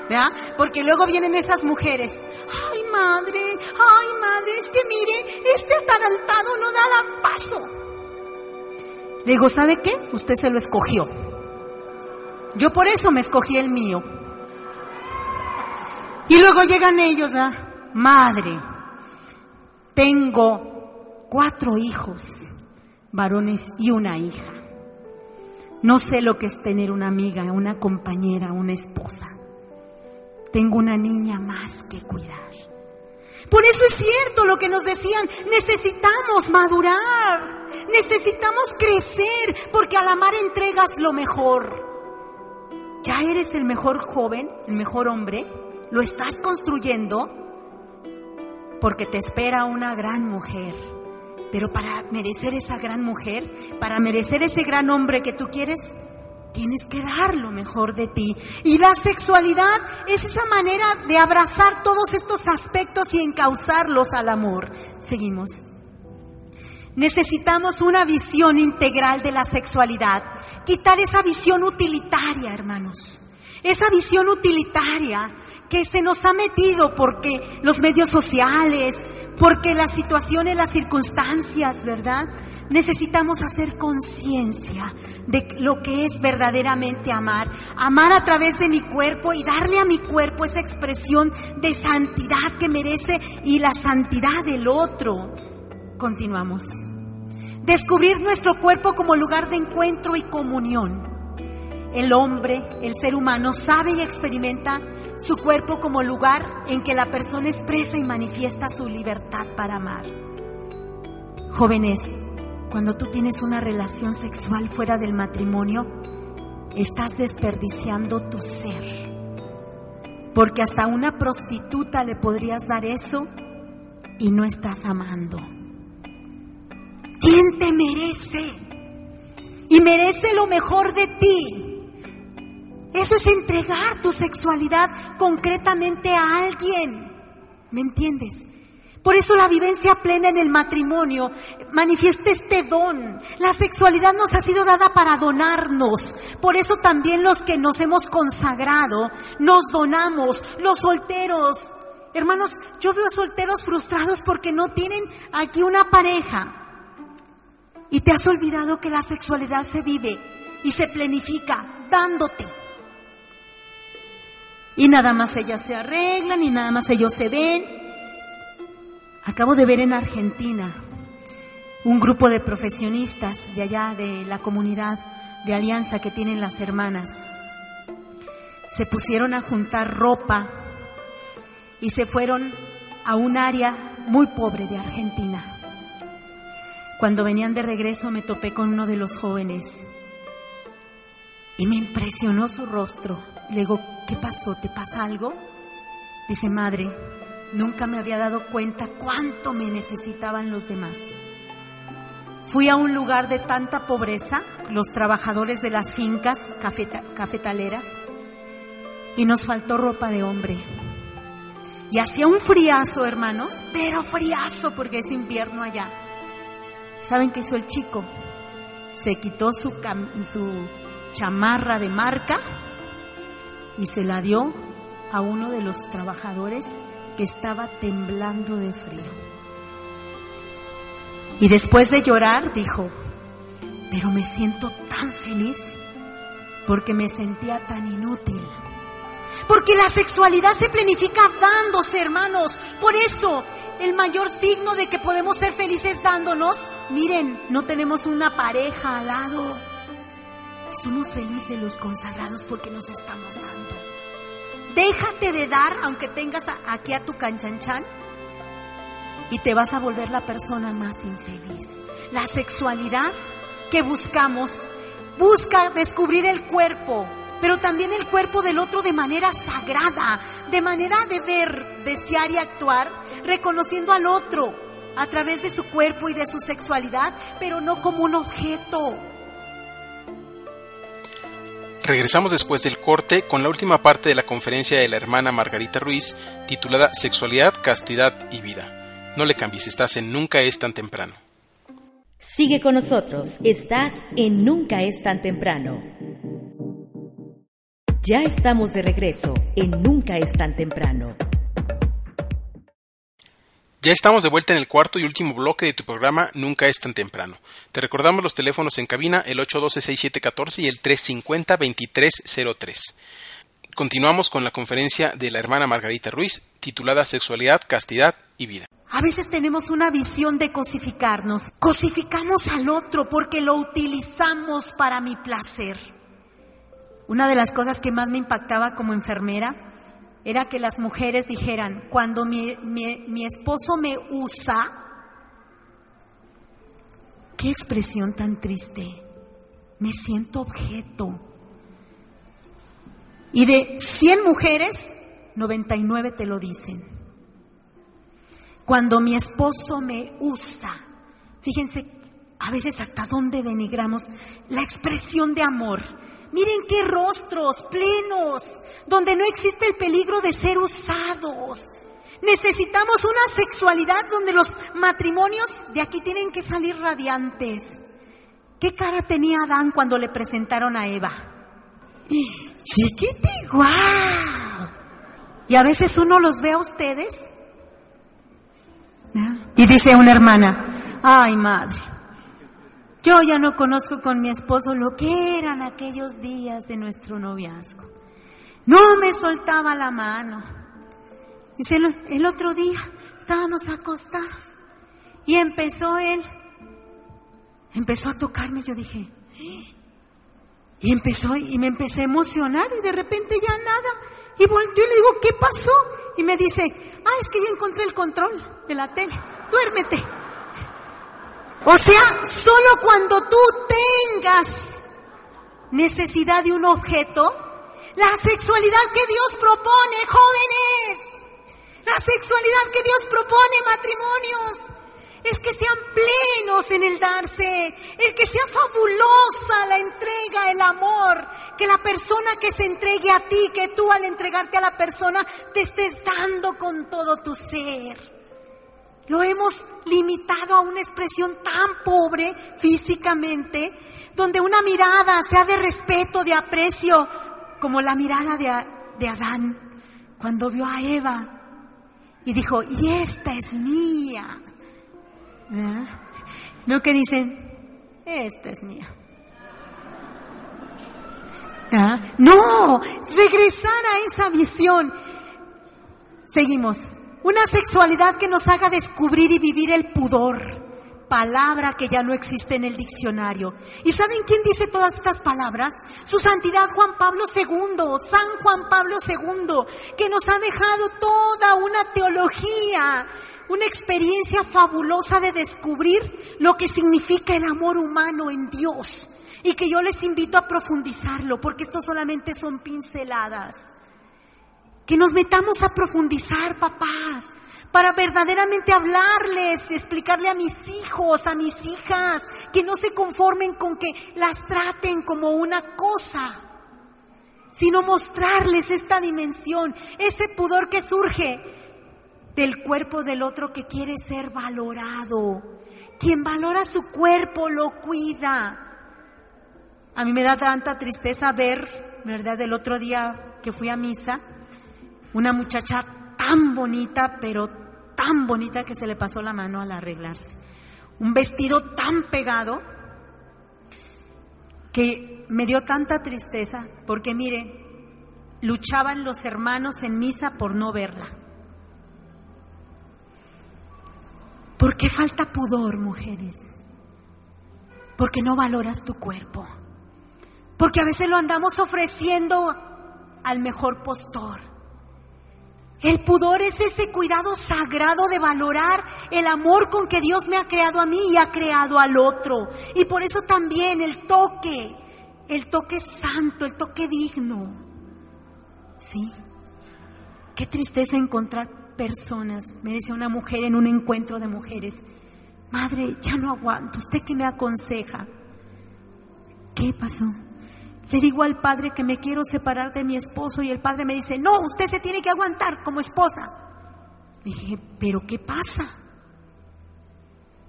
¿Verdad? Porque luego vienen esas mujeres. Ay, madre, ay, madre, es que mire, este atarantado no da paso. Le digo, ¿sabe qué? Usted se lo escogió. Yo por eso me escogí el mío. Y luego llegan ellos, ¿verdad? Madre, tengo cuatro hijos varones y una hija. No sé lo que es tener una amiga, una compañera, una esposa. Tengo una niña más que cuidar. Por eso es cierto lo que nos decían, necesitamos madurar, necesitamos crecer, porque al amar entregas lo mejor. ¿Ya eres el mejor joven, el mejor hombre? ¿Lo estás construyendo? Porque te espera una gran mujer pero para merecer esa gran mujer, para merecer ese gran hombre que tú quieres, Tienes que dar lo mejor de ti. Y la sexualidad es esa manera de abrazar todos estos aspectos y encauzarlos al amor. Seguimos. Necesitamos una visión integral de la sexualidad. Quitar esa visión utilitaria, hermanos. Esa visión utilitaria que se nos ha metido porque los medios sociales, porque las situaciones, las circunstancias, ¿verdad? Necesitamos hacer conciencia de lo que es verdaderamente amar. Amar a través de mi cuerpo y darle a mi cuerpo esa expresión de santidad que merece y la santidad del otro. Continuamos. Descubrir nuestro cuerpo como lugar de encuentro y comunión. El hombre, el ser humano, sabe y experimenta su cuerpo como lugar en que la persona expresa y manifiesta su libertad para amar. Jóvenes, cuando tú tienes una relación sexual fuera del matrimonio, estás desperdiciando tu ser. Porque hasta una prostituta le podrías dar eso y no estás amando. ¿Quién te merece? Y merece lo mejor de ti. Eso es entregar tu sexualidad concretamente a alguien. ¿Me entiendes? Por eso la vivencia plena en el matrimonio manifiesta este don. La sexualidad nos ha sido dada para donarnos. Por eso también los que nos hemos consagrado, nos donamos. Los solteros. Hermanos, yo veo solteros frustrados porque no tienen aquí una pareja. Y te has olvidado que la sexualidad se vive y se planifica dándote. Y nada más ellas se arreglan y nada más ellos se ven. Acabo de ver en Argentina un grupo de profesionistas de allá de la comunidad de alianza que tienen las hermanas. Se pusieron a juntar ropa y se fueron a un área muy pobre de Argentina. Cuando venían de regreso me topé con uno de los jóvenes y me impresionó su rostro. Le digo, ¿qué pasó? ¿Te pasa algo? Dice, madre, nunca me había dado cuenta cuánto me necesitaban los demás. Fui a un lugar de tanta pobreza, los trabajadores de las fincas cafeta- cafetaleras, y nos faltó ropa de hombre. Y hacía un friazo, hermanos, pero friazo porque es invierno allá. ¿Saben qué hizo el chico? Se quitó su, cam- su chamarra de marca y se la dio a uno de los trabajadores que estaba temblando de frío. Y después de llorar dijo, pero me siento tan feliz porque me sentía tan inútil. Porque la sexualidad se planifica dándose, hermanos. Por eso, el mayor signo de que podemos ser felices dándonos, miren, no tenemos una pareja al lado. Somos felices los consagrados porque nos estamos dando. Déjate de dar aunque tengas aquí a tu canchanchan y te vas a volver la persona más infeliz. La sexualidad que buscamos busca descubrir el cuerpo, pero también el cuerpo del otro de manera sagrada, de manera de ver, desear y actuar, reconociendo al otro a través de su cuerpo y de su sexualidad, pero no como un objeto. Regresamos después del corte con la última parte de la conferencia de la hermana Margarita Ruiz titulada Sexualidad, Castidad y Vida. No le cambies, estás en Nunca es tan temprano. Sigue con nosotros, estás en Nunca es tan temprano. Ya estamos de regreso en Nunca es tan temprano. Ya estamos de vuelta en el cuarto y último bloque de tu programa Nunca es tan temprano. Te recordamos los teléfonos en cabina el 812-6714 y el 350-2303. Continuamos con la conferencia de la hermana Margarita Ruiz titulada Sexualidad, Castidad y Vida. A veces tenemos una visión de cosificarnos. Cosificamos al otro porque lo utilizamos para mi placer. Una de las cosas que más me impactaba como enfermera era que las mujeres dijeran, cuando mi, mi- mi esposo me usa, qué expresión tan triste, me siento objeto. Y de 100 mujeres, 99 te lo dicen. Cuando mi esposo me usa, fíjense a veces hasta dónde denigramos la expresión de amor. Miren qué rostros plenos, donde no existe el peligro de ser usados. Necesitamos una sexualidad donde los matrimonios de aquí tienen que salir radiantes. ¿Qué cara tenía Adán cuando le presentaron a Eva? Chiquiti, guau. Y a veces uno los ve a ustedes y dice una hermana, ay madre, yo ya no conozco con mi esposo lo que eran aquellos días de nuestro noviazgo. No me soltaba la mano. Dice, el, otro día estábamos acostados y empezó él, empezó a tocarme. Yo dije, y empezó, y me empecé a emocionar y de repente ya nada. Y volteó y le digo, ¿qué pasó? Y me dice, ah, es que yo encontré el control de la tele. Duérmete. O sea, solo cuando tú tengas necesidad de un objeto, la sexualidad que Dios propone, jóvenes, la sexualidad que Dios propone, matrimonios, es que sean plenos en el darse, el que sea fabulosa la entrega, el amor, que la persona que se entregue a ti, que tú al entregarte a la persona te estés dando con todo tu ser. Lo hemos limitado a una expresión tan pobre físicamente, donde una mirada sea de respeto, de aprecio, como la mirada de, de Adán cuando vio a Eva y dijo, y esta es mía. No que dicen, esta es mía. No, regresar a esa visión. Seguimos. Una sexualidad que nos haga descubrir y vivir el pudor. Palabra que ya no existe en el diccionario. ¿Y saben quién dice todas estas palabras? Su santidad Juan Pablo II, San Juan Pablo II, que nos ha dejado toda una teología, una experiencia fabulosa de descubrir lo que significa el amor humano en Dios. Y que yo les invito a profundizarlo, porque esto solamente son pinceladas. Que nos metamos a profundizar, papás, para verdaderamente hablarles, explicarle a mis hijos, a mis hijas, que no se conformen con que las traten como una cosa, sino mostrarles esta dimensión, ese pudor que surge del cuerpo del otro que quiere ser valorado. Quien valora su cuerpo lo cuida. A mí me da tanta tristeza ver, ¿verdad? El otro día que fui a misa, una muchacha tan bonita, pero tan bonita que se le pasó la mano al arreglarse. Un vestido tan pegado que me dio tanta tristeza, porque mire, luchaban los hermanos en misa por no verla. ¿Por qué falta pudor, mujeres? Porque no valoras tu cuerpo. Porque a veces lo andamos ofreciendo al mejor postor. El pudor es ese cuidado sagrado de valorar el amor con que Dios me ha creado a mí y ha creado al otro. Y por eso también el toque, el toque santo, el toque digno. Sí. Qué tristeza encontrar personas, me decía una mujer en un encuentro de mujeres, madre, ya no aguanto, ¿usted qué me aconseja? ¿Qué pasó? Le digo al padre que me quiero separar de mi esposo y el padre me dice, no, usted se tiene que aguantar como esposa. Dije, pero ¿qué pasa?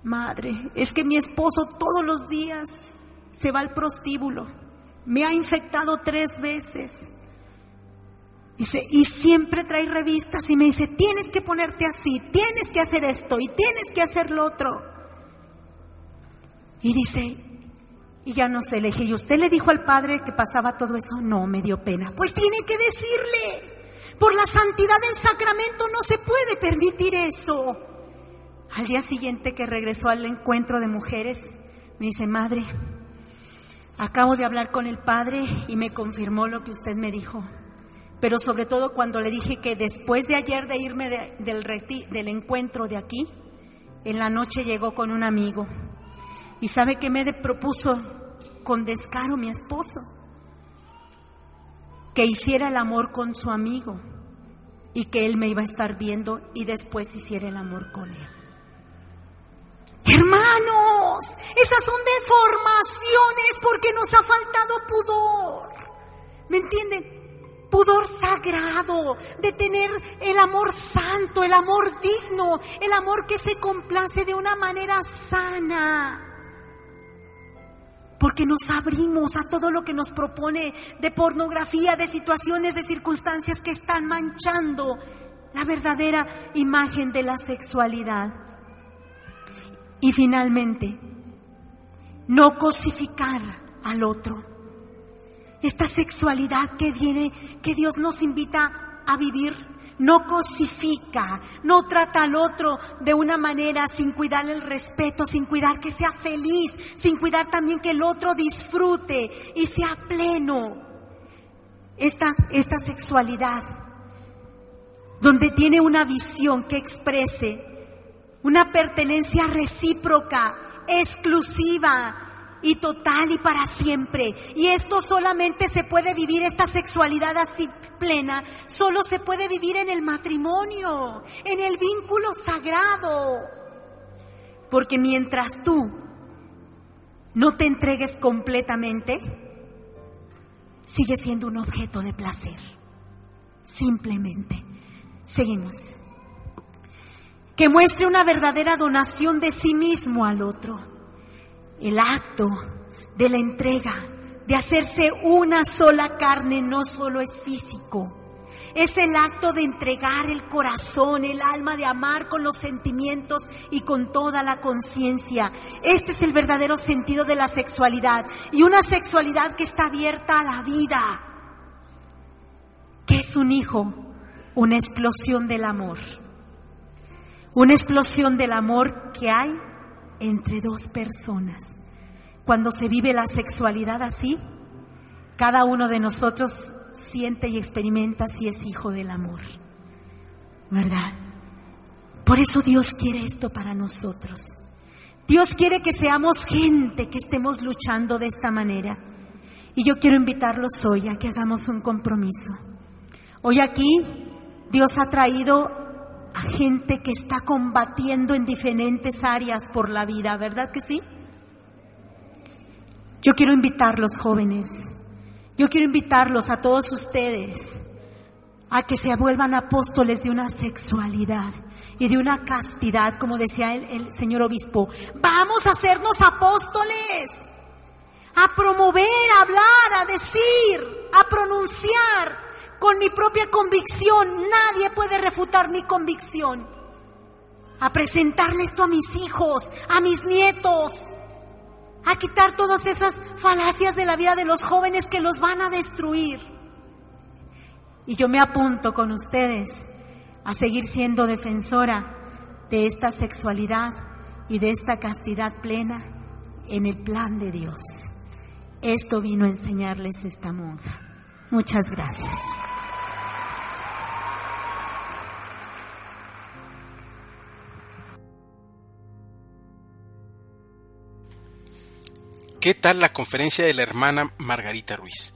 Madre, es que mi esposo todos los días se va al prostíbulo, me ha infectado tres veces. Dice, y siempre trae revistas y me dice, tienes que ponerte así, tienes que hacer esto y tienes que hacer lo otro. Y dice, y ya no sé, le dije, ¿y usted le dijo al padre que pasaba todo eso? No, me dio pena. Pues tiene que decirle. Por la santidad del sacramento no se puede permitir eso. Al día siguiente que regresó al encuentro de mujeres, me dice, madre, acabo de hablar con el padre y me confirmó lo que usted me dijo. Pero sobre todo cuando le dije que después de ayer de irme del encuentro de aquí, en la noche llegó con un amigo. ¿Y sabe que me propuso con descaro mi esposo? Que hiciera el amor con su amigo y que él me iba a estar viendo y después hiciera el amor con él. Hermanos, esas son deformaciones porque nos ha faltado pudor. ¿Me entienden? Pudor sagrado, de tener el amor santo, el amor digno, el amor que se complace de una manera sana. Porque nos abrimos a todo lo que nos propone de pornografía, de situaciones, de circunstancias que están manchando la verdadera imagen de la sexualidad. Y finalmente, no cosificar al otro. Esta sexualidad que viene, que Dios nos invita a vivir, no cosifica, no trata al otro de una manera sin cuidar el respeto, sin cuidar que sea feliz, sin cuidar también que el otro disfrute y sea pleno. Esta, esta sexualidad, donde tiene una visión que exprese una pertenencia recíproca, exclusiva y total y para siempre. Y esto solamente se puede vivir, esta sexualidad así plena, solo se puede vivir en el matrimonio, en el vínculo sagrado. Porque mientras tú no te entregues completamente, sigue siendo un objeto de placer. Simplemente. Seguimos. Que muestre una verdadera donación de sí mismo al otro. El acto de la entrega, de hacerse una sola carne, no solo es físico. Es el acto de entregar el corazón, el alma, de amar con los sentimientos y con toda la conciencia. Este es el verdadero sentido de la sexualidad. Y una sexualidad que está abierta a la vida. Que es un hijo, una explosión del amor. Una explosión del amor que hay entre dos personas. Cuando se vive la sexualidad así, cada uno de nosotros siente y experimenta si es hijo del amor. ¿Verdad? Por eso Dios quiere esto para nosotros. Dios quiere que seamos gente, que estemos luchando de esta manera. Y yo quiero invitarlos hoy a que hagamos un compromiso. Hoy aquí Dios ha traído a gente que está combatiendo en diferentes áreas por la vida, ¿verdad que sí? Yo quiero invitarlos jóvenes, yo quiero invitarlos a todos ustedes a que se vuelvan apóstoles de una sexualidad y de una castidad, como decía el, el señor obispo. Vamos a hacernos apóstoles, a promover, a hablar, a decir, a pronunciar con mi propia convicción. Nadie puede refutar mi convicción. A presentarle esto a mis hijos, a mis nietos, a quitar todas esas falacias de la vida de los jóvenes que los van a destruir. Y yo me apunto con ustedes a seguir siendo defensora de esta sexualidad y de esta castidad plena en el plan de Dios. Esto vino a enseñarles esta monja. Muchas gracias. ¿Qué tal la conferencia de la hermana Margarita Ruiz?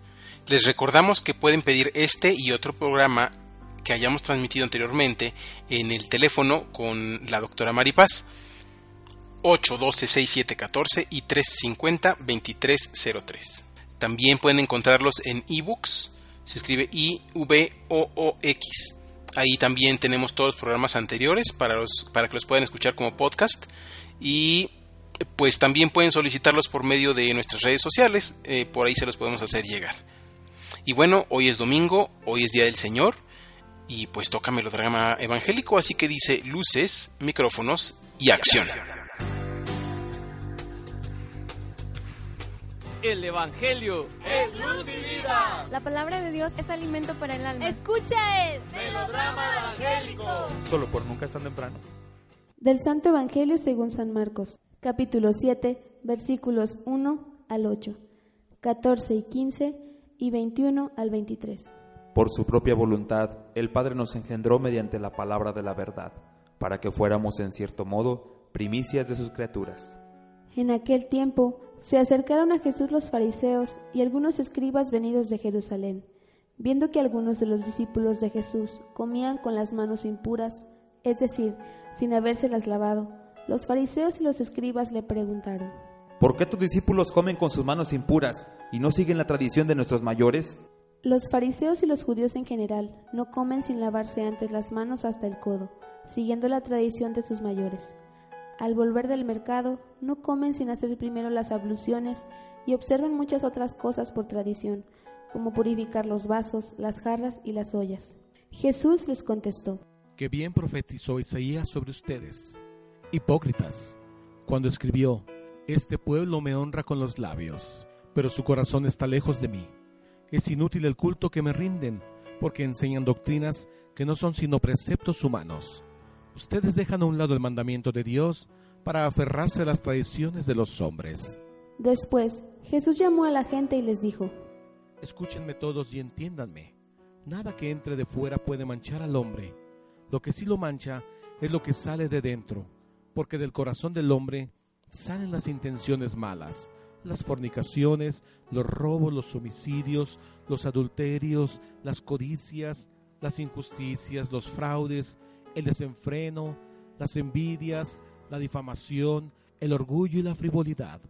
Les recordamos que pueden pedir este y otro programa que hayamos transmitido anteriormente en el teléfono con la doctora Maripaz 812-6714 y 350-2303. También pueden encontrarlos en ebooks, se escribe I-V-O-O-X. Ahí también tenemos todos los programas anteriores para, los, para que los puedan escuchar como podcast y pues también pueden solicitarlos por medio de nuestras redes sociales, eh, por ahí se los podemos hacer llegar. Y bueno, hoy es domingo, hoy es Día del Señor, y pues toca melodrama evangélico, así que dice luces, micrófonos y acción. El Evangelio Es luz y vida. La palabra de Dios es alimento para el alma. Escucha el Melodrama evangélico. Solo por nunca es tan temprano. Del Santo Evangelio según San Marcos, capítulo 7, versículos 1 al 8, 14 y 15 y 21 al 23. Por su propia voluntad, el Padre nos engendró mediante la palabra de la verdad, para que fuéramos en cierto modo primicias de sus criaturas. En aquel tiempo se acercaron a Jesús los fariseos y algunos escribas venidos de Jerusalén. Viendo que algunos de los discípulos de Jesús comían con las manos impuras, es decir, sin habérselas lavado, los fariseos y los escribas le preguntaron, ¿Por qué tus discípulos comen con sus manos impuras y no siguen la tradición de nuestros mayores? Los fariseos y los judíos en general no comen sin lavarse antes las manos hasta el codo, siguiendo la tradición de sus mayores. Al volver del mercado, no comen sin hacer primero las abluciones y observan muchas otras cosas por tradición, como purificar los vasos, las jarras y las ollas. Jesús les contestó, Que bien profetizó Isaías sobre ustedes, hipócritas, cuando escribió, Este pueblo me honra con los labios, pero su corazón está lejos de mí. Es inútil el culto que me rinden, porque enseñan doctrinas que no son sino preceptos humanos. Ustedes dejan a un lado el mandamiento de Dios para aferrarse a las tradiciones de los hombres. Después, Jesús llamó a la gente y les dijo, Escúchenme todos y entiéndanme. Nada que entre de fuera puede manchar al hombre. Lo que sí lo mancha es lo que sale de dentro, porque del corazón del hombre salen las intenciones malas, las fornicaciones, los robos, los homicidios, los adulterios, las codicias, las injusticias, los fraudes, el desenfreno, las envidias, la difamación, el orgullo y la frivolidad.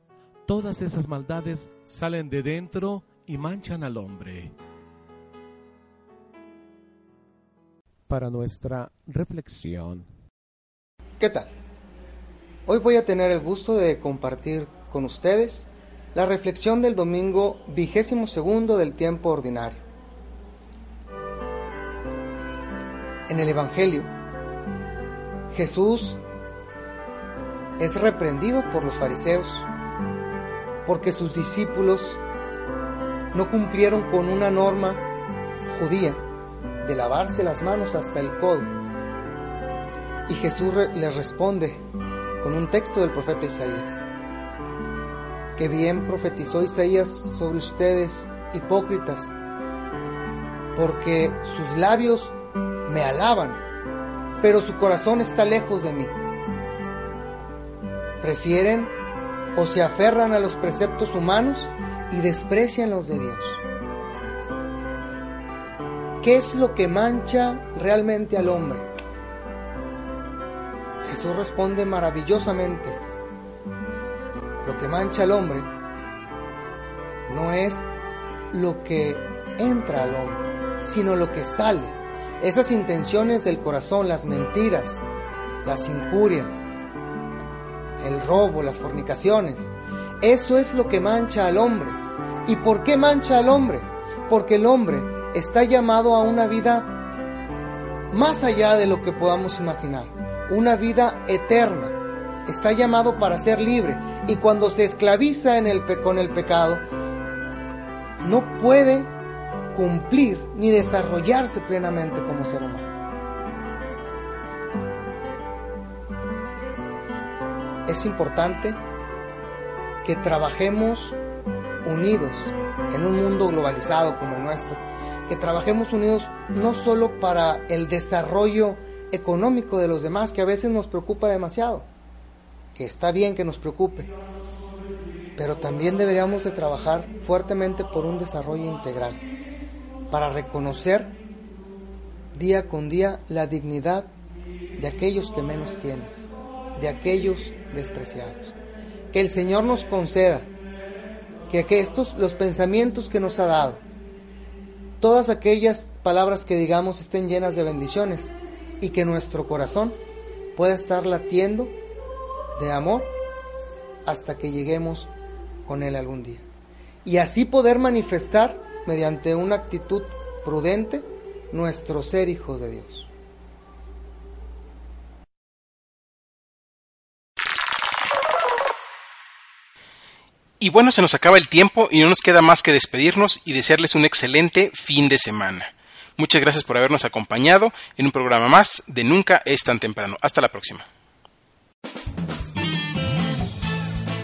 Todas esas maldades salen de dentro y manchan al hombre. Para nuestra reflexión. ¿Qué tal? Hoy voy a tener el gusto de compartir con ustedes la reflexión del domingo vigésimo segundo del tiempo ordinario. En el Evangelio, Jesús es reprendido por los fariseos porque sus discípulos no cumplieron con una norma judía de lavarse las manos hasta el codo. Y Jesús les responde con un texto del profeta Isaías. Que bien profetizó Isaías sobre ustedes, hipócritas, porque sus labios me alaban, pero su corazón está lejos de mí. Prefieren o se aferran a los preceptos humanos y desprecian los de Dios. ¿Qué es lo que mancha realmente al hombre? Jesús responde maravillosamente. Lo que mancha al hombre no es lo que entra al hombre, sino lo que sale. Esas intenciones del corazón, las mentiras, las injurias, el robo, las fornicaciones. Eso es lo que mancha al hombre. ¿Y por qué mancha al hombre? Porque el hombre está llamado a una vida más allá de lo que podamos imaginar, una vida eterna. Está llamado para ser libre y cuando se esclaviza con el pecado, no puede cumplir ni desarrollarse plenamente como ser humano. Es importante que trabajemos unidos en un mundo globalizado como el nuestro, que trabajemos unidos no solo para el desarrollo económico de los demás, que a veces nos preocupa demasiado, que está bien que nos preocupe, pero también deberíamos de trabajar fuertemente por un desarrollo integral, para reconocer día con día la dignidad de aquellos que menos tienen, de aquellos despreciados. Que el Señor nos conceda que, que estos, los pensamientos que nos ha dado, todas aquellas palabras que digamos estén llenas de bendiciones y que nuestro corazón pueda estar latiendo de amor hasta que lleguemos con Él algún día. Y así poder manifestar mediante una actitud prudente nuestro ser hijos de Dios. Y bueno, se nos acaba el tiempo y no nos queda más que despedirnos y desearles un excelente fin de semana. Muchas gracias por habernos acompañado en un programa más de Nunca es tan temprano. Hasta la próxima.